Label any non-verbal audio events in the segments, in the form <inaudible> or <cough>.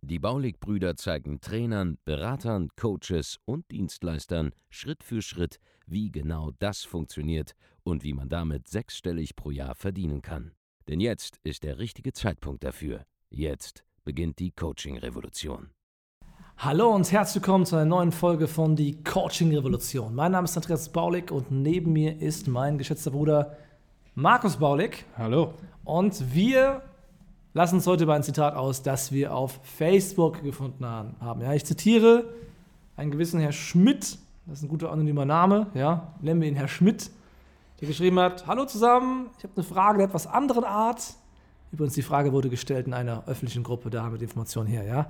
Die Baulig-Brüder zeigen Trainern, Beratern, Coaches und Dienstleistern Schritt für Schritt, wie genau das funktioniert und wie man damit sechsstellig pro Jahr verdienen kann. Denn jetzt ist der richtige Zeitpunkt dafür. Jetzt beginnt die Coaching-Revolution. Hallo und herzlich willkommen zu einer neuen Folge von Die Coaching Revolution. Mein Name ist Andreas Baulig und neben mir ist mein geschätzter Bruder Markus Baulig. Hallo. Und wir lassen uns heute über ein Zitat aus, das wir auf Facebook gefunden haben. Ja, ich zitiere einen gewissen Herr Schmidt, das ist ein guter anonymer Name, ja, nennen wir ihn Herr Schmidt, der geschrieben hat: Hallo zusammen, ich habe eine Frage der etwas anderen Art. Übrigens, die Frage wurde gestellt in einer öffentlichen Gruppe, da haben wir die Information her, ja.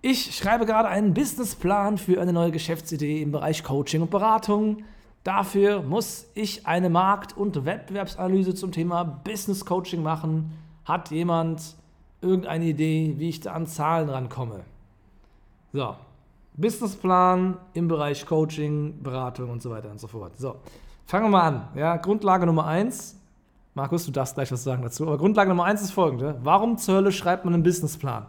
Ich schreibe gerade einen Businessplan für eine neue Geschäftsidee im Bereich Coaching und Beratung. Dafür muss ich eine Markt- und Wettbewerbsanalyse zum Thema Business Coaching machen. Hat jemand irgendeine Idee, wie ich da an Zahlen rankomme? So, Businessplan im Bereich Coaching, Beratung und so weiter und so fort. So, fangen wir mal an. Ja, Grundlage Nummer eins. Markus, du darfst gleich was sagen dazu. Aber Grundlage Nummer eins ist folgende. Warum zur Hölle schreibt man einen Businessplan?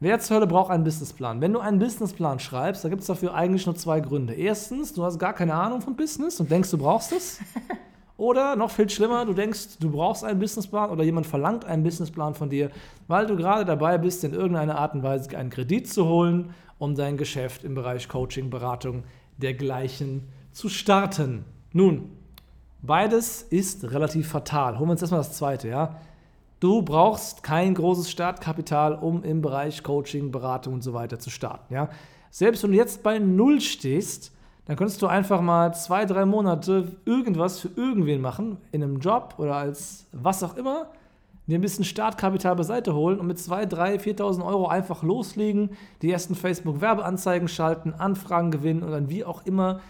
Wer zur Hölle braucht einen Businessplan? Wenn du einen Businessplan schreibst, da gibt es dafür eigentlich nur zwei Gründe. Erstens, du hast gar keine Ahnung von Business und denkst, du brauchst es. <laughs> Oder noch viel schlimmer, du denkst, du brauchst einen Businessplan oder jemand verlangt einen Businessplan von dir, weil du gerade dabei bist, in irgendeiner Art und Weise einen Kredit zu holen, um dein Geschäft im Bereich Coaching, Beratung, dergleichen zu starten. Nun, beides ist relativ fatal. Holen wir uns erstmal das zweite, ja. Du brauchst kein großes Startkapital, um im Bereich Coaching, Beratung und so weiter zu starten. Ja? Selbst wenn du jetzt bei Null stehst, dann könntest du einfach mal zwei, drei Monate irgendwas für irgendwen machen, in einem Job oder als was auch immer, dir ein bisschen Startkapital beiseite holen und mit 2, 3, 4.000 Euro einfach loslegen, die ersten Facebook-Werbeanzeigen schalten, Anfragen gewinnen und dann wie auch immer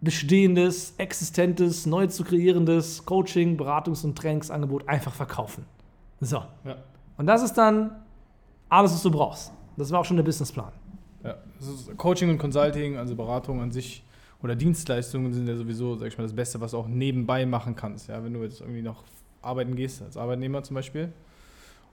bestehendes, existentes, neu zu kreierendes Coaching, Beratungs- und Trainingsangebot einfach verkaufen. So. Ja. Und das ist dann alles, was du brauchst. Das war auch schon der Businessplan. Ja, Coaching und Consulting, also Beratung an sich oder Dienstleistungen sind ja sowieso, sag ich mal, das Beste, was du auch nebenbei machen kannst. Ja, wenn du jetzt irgendwie noch arbeiten gehst, als Arbeitnehmer zum Beispiel,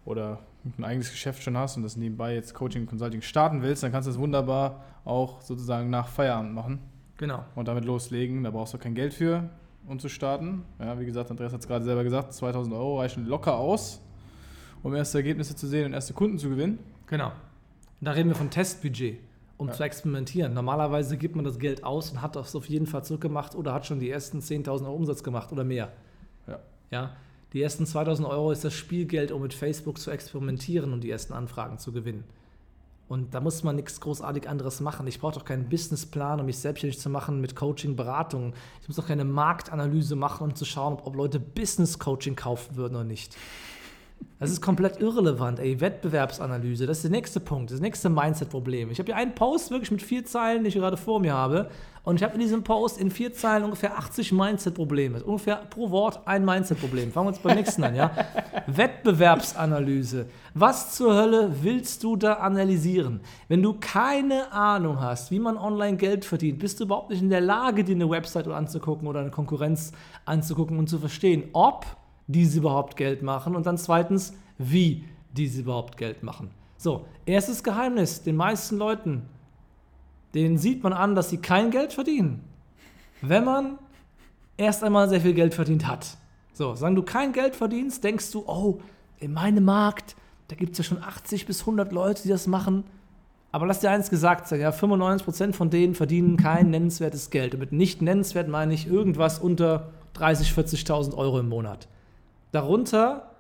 oder ein eigenes Geschäft schon hast und das nebenbei jetzt Coaching und Consulting starten willst, dann kannst du das wunderbar auch sozusagen nach Feierabend machen. Genau. Und damit loslegen. Da brauchst du kein Geld für, um zu starten. Ja, wie gesagt, Andreas hat es gerade selber gesagt, 2000 Euro reichen locker aus, um erste Ergebnisse zu sehen und erste Kunden zu gewinnen. Genau. Da reden wir von Testbudget, um ja. zu experimentieren. Normalerweise gibt man das Geld aus und hat das auf jeden Fall zurückgemacht oder hat schon die ersten 10.000 Euro Umsatz gemacht oder mehr. Ja. ja. Die ersten 2000 Euro ist das Spielgeld, um mit Facebook zu experimentieren und die ersten Anfragen zu gewinnen. Und da muss man nichts großartig anderes machen. Ich brauche doch keinen Businessplan, um mich selbstständig zu machen mit Coaching, Beratung. Ich muss doch keine Marktanalyse machen, um zu schauen, ob Leute Business Coaching kaufen würden oder nicht. Das ist komplett irrelevant, ey. Wettbewerbsanalyse, das ist der nächste Punkt, das nächste Mindset-Problem. Ich habe hier einen Post wirklich mit vier Zeilen, die ich gerade vor mir habe. Und ich habe in diesem Post in vier Zeilen ungefähr 80 Mindset-Probleme. Ungefähr pro Wort ein Mindset-Problem. Fangen wir uns beim nächsten an, ja? <laughs> Wettbewerbsanalyse. Was zur Hölle willst du da analysieren? Wenn du keine Ahnung hast, wie man online Geld verdient, bist du überhaupt nicht in der Lage, dir eine Website anzugucken oder eine Konkurrenz anzugucken und zu verstehen, ob diese überhaupt Geld machen und dann zweitens, wie diese überhaupt Geld machen. So, erstes Geheimnis, den meisten Leuten, denen sieht man an, dass sie kein Geld verdienen, wenn man erst einmal sehr viel Geld verdient hat. So, sagen du kein Geld verdienst, denkst du, oh, in meinem Markt, da gibt es ja schon 80 bis 100 Leute, die das machen. Aber lass dir eins gesagt sein, ja, 95% von denen verdienen kein nennenswertes Geld. Und mit nicht nennenswert meine ich irgendwas unter 30.000, 40.000 Euro im Monat. Darunter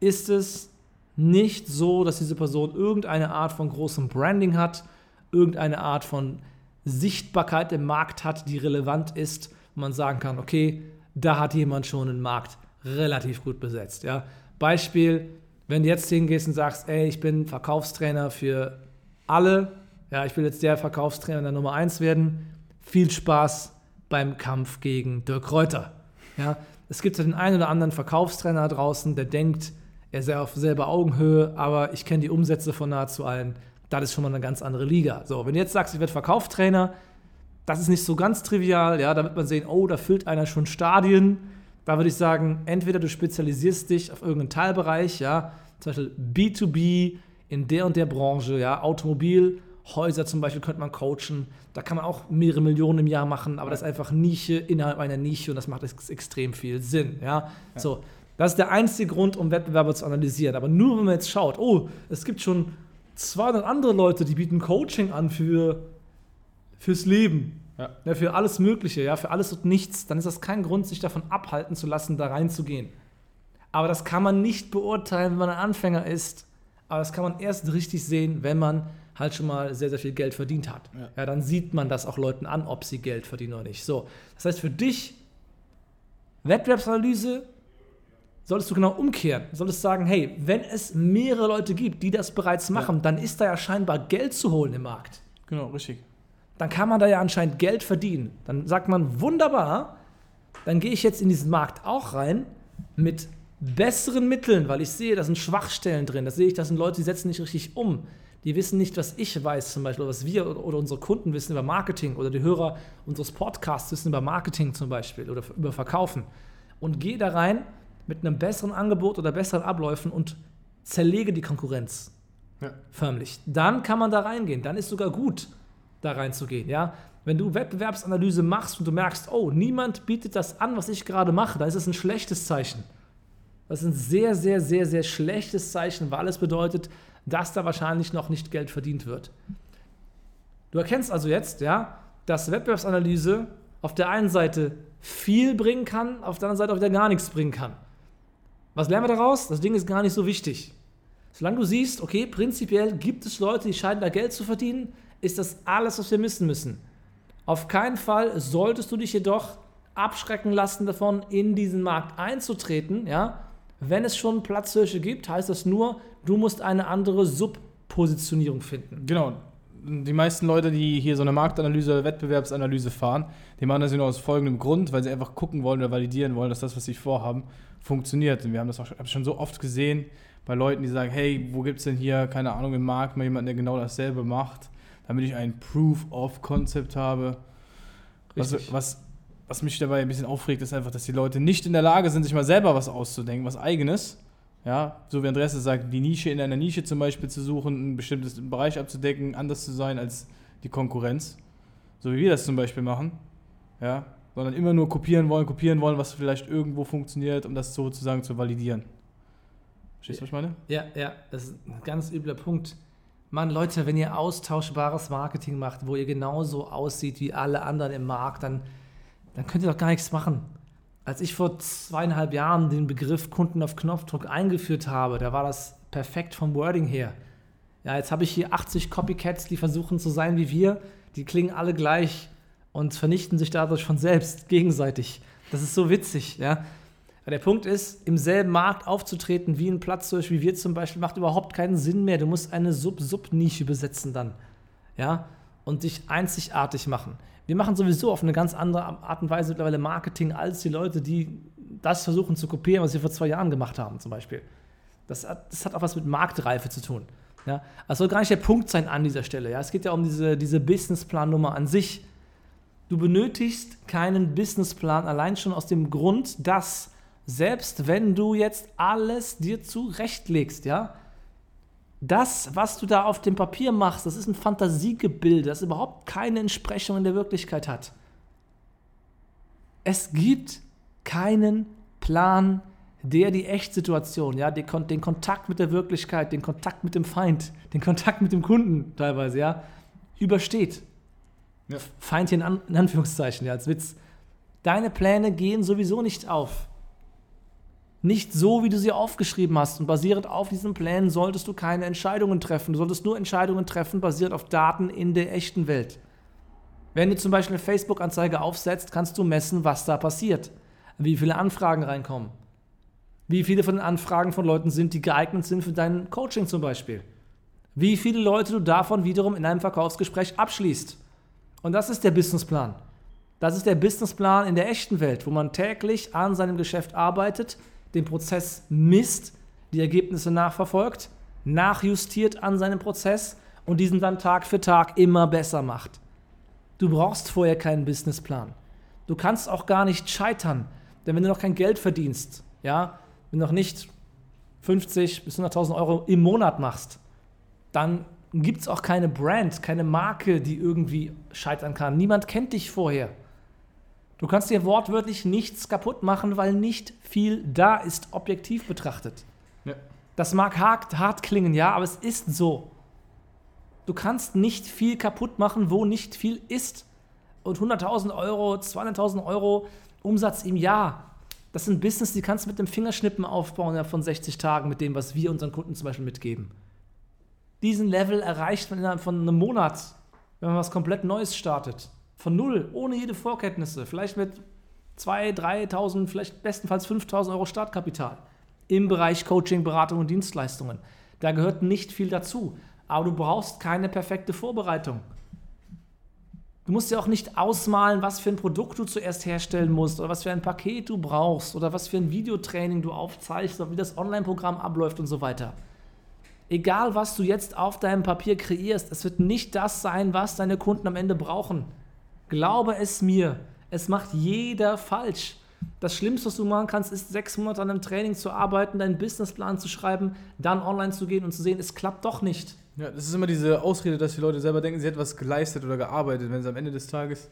ist es nicht so, dass diese Person irgendeine Art von großem Branding hat, irgendeine Art von Sichtbarkeit im Markt hat, die relevant ist, wo man sagen kann, okay, da hat jemand schon einen Markt relativ gut besetzt. Ja? Beispiel, wenn du jetzt hingehst und sagst, ey, ich bin Verkaufstrainer für alle, ja, ich will jetzt der Verkaufstrainer der Nummer 1 werden, viel Spaß, beim Kampf gegen Dirk Reuter. Ja, es gibt ja den einen oder anderen Verkaufstrainer draußen, der denkt, er sei auf selber Augenhöhe, aber ich kenne die Umsätze von nahezu allen. Das ist schon mal eine ganz andere Liga. So, wenn du jetzt sagst, ich werde Verkaufstrainer, das ist nicht so ganz trivial, ja, da wird man sehen, oh, da füllt einer schon Stadien. Da würde ich sagen, entweder du spezialisierst dich auf irgendeinen Teilbereich, ja, zum Beispiel B2B in der und der Branche, ja, Automobilhäuser zum Beispiel könnte man coachen. Da kann man auch mehrere Millionen im Jahr machen, aber das ist einfach Nische innerhalb einer Nische und das macht ex extrem viel Sinn, ja. ja. So, das ist der einzige Grund, um Wettbewerber zu analysieren. Aber nur wenn man jetzt schaut, oh, es gibt schon 200 andere Leute, die bieten Coaching an für fürs Leben. Ja. ja. für alles Mögliche, ja, für alles und nichts, dann ist das kein Grund, sich davon abhalten zu lassen, da reinzugehen. Aber das kann man nicht beurteilen, wenn man ein Anfänger ist. Aber das kann man erst richtig sehen, wenn man halt schon mal sehr, sehr viel Geld verdient hat. Ja. ja, dann sieht man das auch Leuten an, ob sie Geld verdienen oder nicht. So, das heißt für dich, Wettbewerbsanalyse solltest du genau umkehren. Du solltest sagen, hey, wenn es mehrere Leute gibt, die das bereits machen, ja. dann ist da ja scheinbar Geld zu holen im Markt. Genau, richtig dann kann man da ja anscheinend Geld verdienen. Dann sagt man, wunderbar, dann gehe ich jetzt in diesen Markt auch rein mit besseren Mitteln, weil ich sehe, da sind Schwachstellen drin. Da sehe ich, da sind Leute, die setzen nicht richtig um. Die wissen nicht, was ich weiß, zum Beispiel, was wir oder unsere Kunden wissen über Marketing oder die Hörer unseres Podcasts wissen über Marketing zum Beispiel oder über Verkaufen. Und gehe da rein mit einem besseren Angebot oder besseren Abläufen und zerlege die Konkurrenz. Ja. Förmlich. Dann kann man da reingehen. Dann ist sogar gut da reinzugehen. Ja? Wenn du Wettbewerbsanalyse machst und du merkst, oh, niemand bietet das an, was ich gerade mache, dann ist das ein schlechtes Zeichen. Das ist ein sehr, sehr, sehr, sehr schlechtes Zeichen, weil es bedeutet, dass da wahrscheinlich noch nicht Geld verdient wird. Du erkennst also jetzt, ja, dass Wettbewerbsanalyse auf der einen Seite viel bringen kann, auf der anderen Seite auch wieder gar nichts bringen kann. Was lernen wir daraus? Das Ding ist gar nicht so wichtig. Solange du siehst, okay, prinzipiell gibt es Leute, die scheinen da Geld zu verdienen, ist das alles, was wir missen müssen. Auf keinen Fall solltest du dich jedoch abschrecken lassen davon, in diesen Markt einzutreten. Ja? Wenn es schon Platzhirsche gibt, heißt das nur, du musst eine andere Subpositionierung finden. Genau. Die meisten Leute, die hier so eine Marktanalyse oder Wettbewerbsanalyse fahren, die machen das nur aus folgendem Grund, weil sie einfach gucken wollen oder validieren wollen, dass das, was sie vorhaben, funktioniert. Und wir haben das auch schon so oft gesehen bei Leuten, die sagen, hey, wo gibt es denn hier, keine Ahnung, im Markt mal jemanden, der genau dasselbe macht damit ich ein Proof of Concept habe. Was, was, was mich dabei ein bisschen aufregt, ist einfach, dass die Leute nicht in der Lage sind, sich mal selber was auszudenken, was eigenes. Ja, so wie Andreas sagt, die Nische in einer Nische zum Beispiel zu suchen, einen bestimmten Bereich abzudecken, anders zu sein als die Konkurrenz. So wie wir das zum Beispiel machen. Ja, sondern immer nur kopieren wollen, kopieren wollen, was vielleicht irgendwo funktioniert, um das sozusagen zu validieren. Verstehst du, was ich meine? Ja, ja, das ist ein ganz übler Punkt. Mann, Leute, wenn ihr austauschbares Marketing macht, wo ihr genauso aussieht wie alle anderen im Markt, dann, dann könnt ihr doch gar nichts machen. Als ich vor zweieinhalb Jahren den Begriff Kunden auf Knopfdruck eingeführt habe, da war das perfekt vom Wording her. Ja, jetzt habe ich hier 80 Copycats, die versuchen zu sein wie wir. Die klingen alle gleich und vernichten sich dadurch von selbst <laughs> gegenseitig. Das ist so witzig, ja. Der Punkt ist, im selben Markt aufzutreten wie ein Platzhirsch, wie wir zum Beispiel, macht überhaupt keinen Sinn mehr. Du musst eine Sub-Sub-Nische besetzen dann. Ja? Und dich einzigartig machen. Wir machen sowieso auf eine ganz andere Art und Weise mittlerweile Marketing als die Leute, die das versuchen zu kopieren, was wir vor zwei Jahren gemacht haben, zum Beispiel. Das hat, das hat auch was mit Marktreife zu tun. Ja? Das soll gar nicht der Punkt sein an dieser Stelle. Ja? Es geht ja um diese, diese Businessplan-Nummer an sich. Du benötigst keinen Businessplan allein schon aus dem Grund, dass selbst wenn du jetzt alles dir zurechtlegst, ja, das, was du da auf dem Papier machst, das ist ein Fantasiegebilde, das überhaupt keine Entsprechung in der Wirklichkeit hat. Es gibt keinen Plan, der die Echtsituation, ja, den, den Kontakt mit der Wirklichkeit, den Kontakt mit dem Feind, den Kontakt mit dem Kunden teilweise, ja, übersteht. Ja. Feind hier in, in Anführungszeichen, ja, als Witz. Deine Pläne gehen sowieso nicht auf. Nicht so, wie du sie aufgeschrieben hast. Und basierend auf diesen Plänen solltest du keine Entscheidungen treffen. Du solltest nur Entscheidungen treffen, basierend auf Daten in der echten Welt. Wenn du zum Beispiel eine Facebook-Anzeige aufsetzt, kannst du messen, was da passiert. Wie viele Anfragen reinkommen. Wie viele von den Anfragen von Leuten sind, die geeignet sind für dein Coaching zum Beispiel. Wie viele Leute du davon wiederum in einem Verkaufsgespräch abschließt. Und das ist der Businessplan. Das ist der Businessplan in der echten Welt, wo man täglich an seinem Geschäft arbeitet, den Prozess misst, die Ergebnisse nachverfolgt, nachjustiert an seinem Prozess und diesen dann Tag für Tag immer besser macht. Du brauchst vorher keinen Businessplan. Du kannst auch gar nicht scheitern, denn wenn du noch kein Geld verdienst, ja, wenn du noch nicht 50 bis 100.000 Euro im Monat machst, dann gibt es auch keine Brand, keine Marke, die irgendwie scheitern kann. Niemand kennt dich vorher. Du kannst dir wortwörtlich nichts kaputt machen, weil nicht viel da ist, objektiv betrachtet. Ja. Das mag hart, hart klingen, ja, aber es ist so. Du kannst nicht viel kaputt machen, wo nicht viel ist. Und 100.000 Euro, 200.000 Euro Umsatz im Jahr, das sind Business, die kannst du mit dem Fingerschnippen aufbauen ja, von 60 Tagen mit dem, was wir unseren Kunden zum Beispiel mitgeben. Diesen Level erreicht man innerhalb von einem Monat, wenn man was komplett Neues startet. Von null, ohne jede Vorkenntnisse. Vielleicht mit 2.000, 3.000, vielleicht bestenfalls 5.000 Euro Startkapital. Im Bereich Coaching, Beratung und Dienstleistungen. Da gehört nicht viel dazu. Aber du brauchst keine perfekte Vorbereitung. Du musst dir auch nicht ausmalen, was für ein Produkt du zuerst herstellen musst oder was für ein Paket du brauchst oder was für ein Videotraining du aufzeichnest oder wie das Online-Programm abläuft und so weiter. Egal, was du jetzt auf deinem Papier kreierst, es wird nicht das sein, was deine Kunden am Ende brauchen. Glaube es mir, es macht jeder falsch. Das Schlimmste, was du machen kannst, ist sechs Monate an einem Training zu arbeiten, deinen Businessplan zu schreiben, dann online zu gehen und zu sehen, es klappt doch nicht. Ja, das ist immer diese Ausrede, dass die Leute selber denken, sie hätten was geleistet oder gearbeitet, wenn sie am Ende des Tages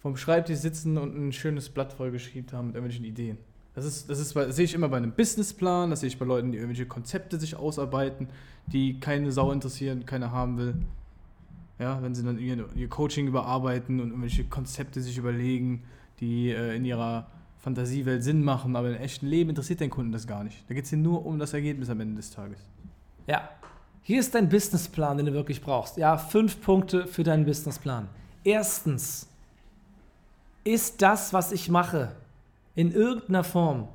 vom Schreibtisch sitzen und ein schönes Blatt vollgeschrieben haben mit irgendwelchen Ideen. Das, ist, das, ist, das sehe ich immer bei einem Businessplan, das sehe ich bei Leuten, die irgendwelche Konzepte sich ausarbeiten, die keine Sau interessieren, keiner haben will. Ja, wenn sie dann ihr, ihr Coaching überarbeiten und irgendwelche Konzepte sich überlegen, die äh, in ihrer Fantasiewelt Sinn machen, aber im echten Leben interessiert den Kunden das gar nicht. Da geht es hier nur um das Ergebnis am Ende des Tages. Ja, hier ist dein Businessplan, den du wirklich brauchst. Ja, fünf Punkte für deinen Businessplan. Erstens, ist das, was ich mache, in irgendeiner Form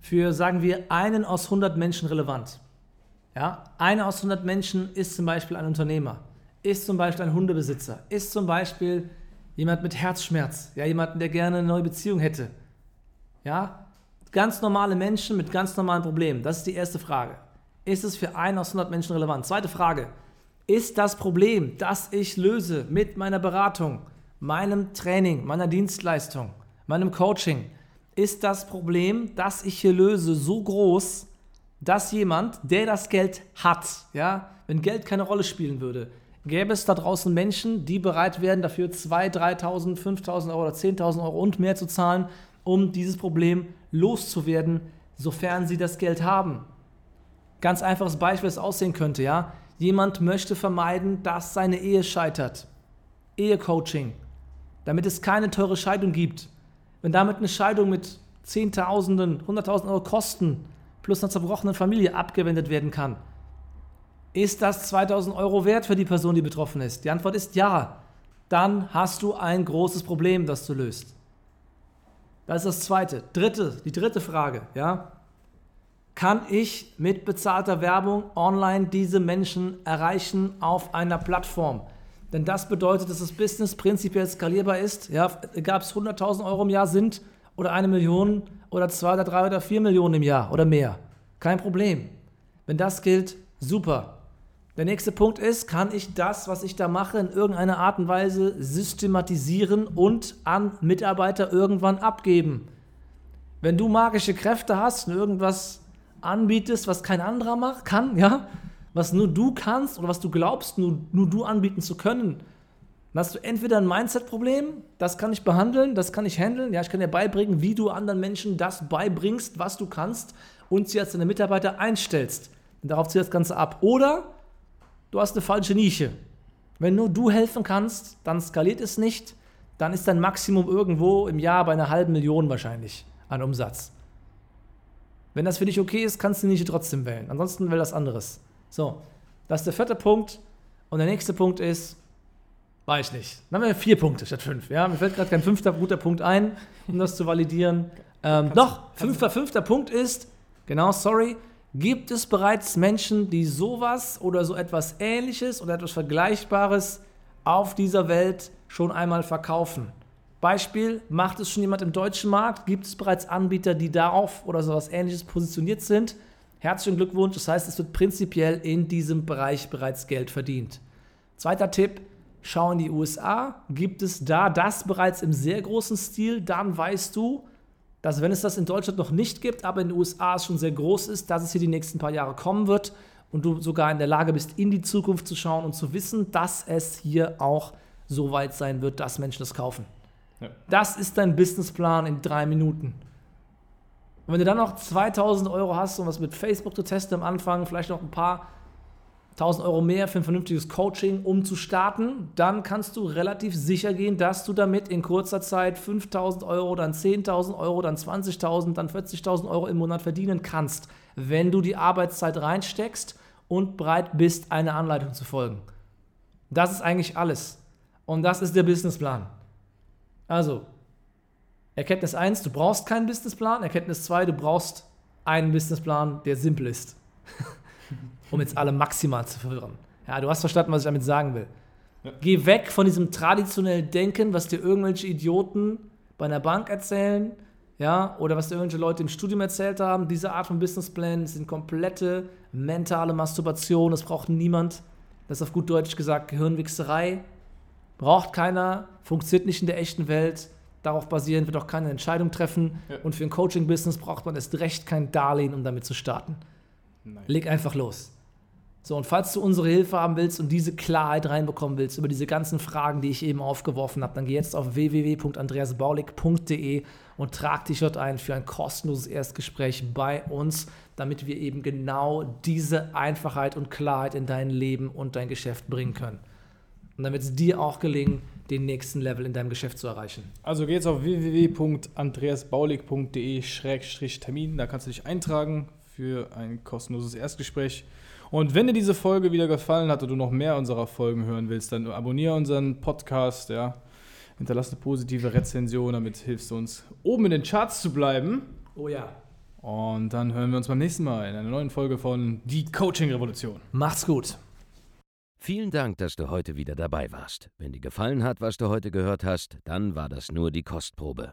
für, sagen wir, einen aus 100 Menschen relevant? Ja, einer aus 100 Menschen ist zum Beispiel ein Unternehmer, ist zum Beispiel ein Hundebesitzer, ist zum Beispiel jemand mit Herzschmerz, ja, jemanden, der gerne eine neue Beziehung hätte. Ja, ganz normale Menschen mit ganz normalen Problemen. Das ist die erste Frage. Ist es für einen aus 100 Menschen relevant? Zweite Frage. Ist das Problem, das ich löse mit meiner Beratung, meinem Training, meiner Dienstleistung, meinem Coaching, ist das Problem, das ich hier löse, so groß, dass jemand, der das Geld hat, ja, wenn Geld keine Rolle spielen würde, gäbe es da draußen Menschen, die bereit wären, dafür 2.000, 3.000, 5.000 Euro oder 10.000 Euro und mehr zu zahlen, um dieses Problem loszuwerden, sofern sie das Geld haben. Ganz einfaches Beispiel, das aussehen könnte, ja. Jemand möchte vermeiden, dass seine Ehe scheitert. Ehecoaching. Damit es keine teure Scheidung gibt. Wenn damit eine Scheidung mit Zehntausenden, Hunderttausend Euro Kosten plus einer zerbrochenen Familie abgewendet werden kann, ist das 2000 Euro wert für die Person, die betroffen ist? Die Antwort ist ja. Dann hast du ein großes Problem, das du löst. Das ist das zweite. Dritte, die dritte Frage, ja kann ich mit bezahlter Werbung online diese Menschen erreichen auf einer Plattform. Denn das bedeutet, dass das Business prinzipiell skalierbar ist. Ja, egal ob es 100.000 Euro im Jahr sind oder eine Million oder zwei oder drei oder vier Millionen im Jahr oder mehr. Kein Problem. Wenn das gilt, super. Der nächste Punkt ist, kann ich das, was ich da mache, in irgendeiner Art und Weise systematisieren und an Mitarbeiter irgendwann abgeben? Wenn du magische Kräfte hast und irgendwas anbietest, was kein anderer macht, kann, ja, was nur du kannst oder was du glaubst, nur, nur du anbieten zu können, dann hast du entweder ein Mindset-Problem, das kann ich behandeln, das kann ich handeln, ja, ich kann dir beibringen, wie du anderen Menschen das beibringst, was du kannst und sie als deine Mitarbeiter einstellst. Und darauf zieht das Ganze ab. Oder du hast eine falsche Nische. Wenn nur du helfen kannst, dann skaliert es nicht, dann ist dein Maximum irgendwo im Jahr bei einer halben Million wahrscheinlich an Umsatz. Wenn das für dich okay ist, kannst du die Nische trotzdem wählen. Ansonsten wähl das anderes. So, das ist der vierte Punkt. Und der nächste Punkt ist, weiß ich nicht. Dann haben wir vier Punkte statt fünf. Ja, mir fällt gerade kein fünfter guter Punkt ein, um das zu validieren. Ähm, doch, fünfter, fünfter Punkt ist, genau, sorry, gibt es bereits Menschen, die sowas oder so etwas Ähnliches oder etwas Vergleichbares auf dieser Welt schon einmal verkaufen? Beispiel, macht es schon jemand im deutschen Markt? Gibt es bereits Anbieter, die darauf oder sowas ähnliches positioniert sind? Herzlichen Glückwunsch, das heißt, es wird prinzipiell in diesem Bereich bereits Geld verdient. Zweiter Tipp, schau in die USA. Gibt es da das bereits im sehr großen Stil? Dann weißt du, dass wenn es das in Deutschland noch nicht gibt, aber in den USA es schon sehr groß ist, dass es hier die nächsten paar Jahre kommen wird und du sogar in der Lage bist, in die Zukunft zu schauen und zu wissen, dass es hier auch so weit sein wird, dass Menschen das kaufen. Ja. Das ist dein Businessplan in drei Minuten. Und wenn du dann noch 2000 Euro hast, um was mit Facebook zu testen am Anfang, vielleicht noch ein paar 1000 Euro mehr für ein vernünftiges Coaching, um zu starten, dann kannst du relativ sicher gehen, dass du damit in kurzer Zeit 5000 Euro, dann 10.000 Euro, dann 20.000, dann 40.000 Euro im Monat verdienen kannst, wenn du die Arbeitszeit reinsteckst und bereit bist, eine Anleitung zu folgen. Das ist eigentlich alles. Und das ist der Businessplan. Also, Erkenntnis 1, du brauchst keinen Businessplan. Erkenntnis 2, du brauchst einen Businessplan, der simpel ist. <laughs> um jetzt alle maximal zu verwirren. Ja, du hast verstanden, was ich damit sagen will. Ja. Geh weg von diesem traditionellen Denken, was dir irgendwelche Idioten bei einer Bank erzählen, ja, oder was dir irgendwelche Leute im Studium erzählt haben. Diese Art von Businessplan sind komplette mentale Masturbation. Das braucht niemand. Das ist auf gut Deutsch gesagt Gehirnwichserei. Braucht keiner, funktioniert nicht in der echten Welt. Darauf basierend wird auch keine Entscheidung treffen. Ja. Und für ein Coaching-Business braucht man erst recht kein Darlehen, um damit zu starten. Nein. Leg einfach los. So, und falls du unsere Hilfe haben willst und diese Klarheit reinbekommen willst über diese ganzen Fragen, die ich eben aufgeworfen habe, dann geh jetzt auf www.andreasbaulig.de und trag dich dort ein für ein kostenloses Erstgespräch bei uns, damit wir eben genau diese Einfachheit und Klarheit in dein Leben und dein Geschäft bringen können. Und damit es dir auch gelingen, den nächsten Level in deinem Geschäft zu erreichen. Also geh jetzt auf www.andreasbaulig.de-termin, da kannst du dich eintragen für ein kostenloses Erstgespräch. Und wenn dir diese Folge wieder gefallen hat oder du noch mehr unserer Folgen hören willst, dann abonniere unseren Podcast, ja. Hinterlass eine positive Rezension, damit hilfst du uns, oben in den Charts zu bleiben. Oh ja. Und dann hören wir uns beim nächsten Mal in einer neuen Folge von Die Coaching Revolution. Macht's gut. Vielen Dank, dass du heute wieder dabei warst. Wenn dir gefallen hat, was du heute gehört hast, dann war das nur die Kostprobe.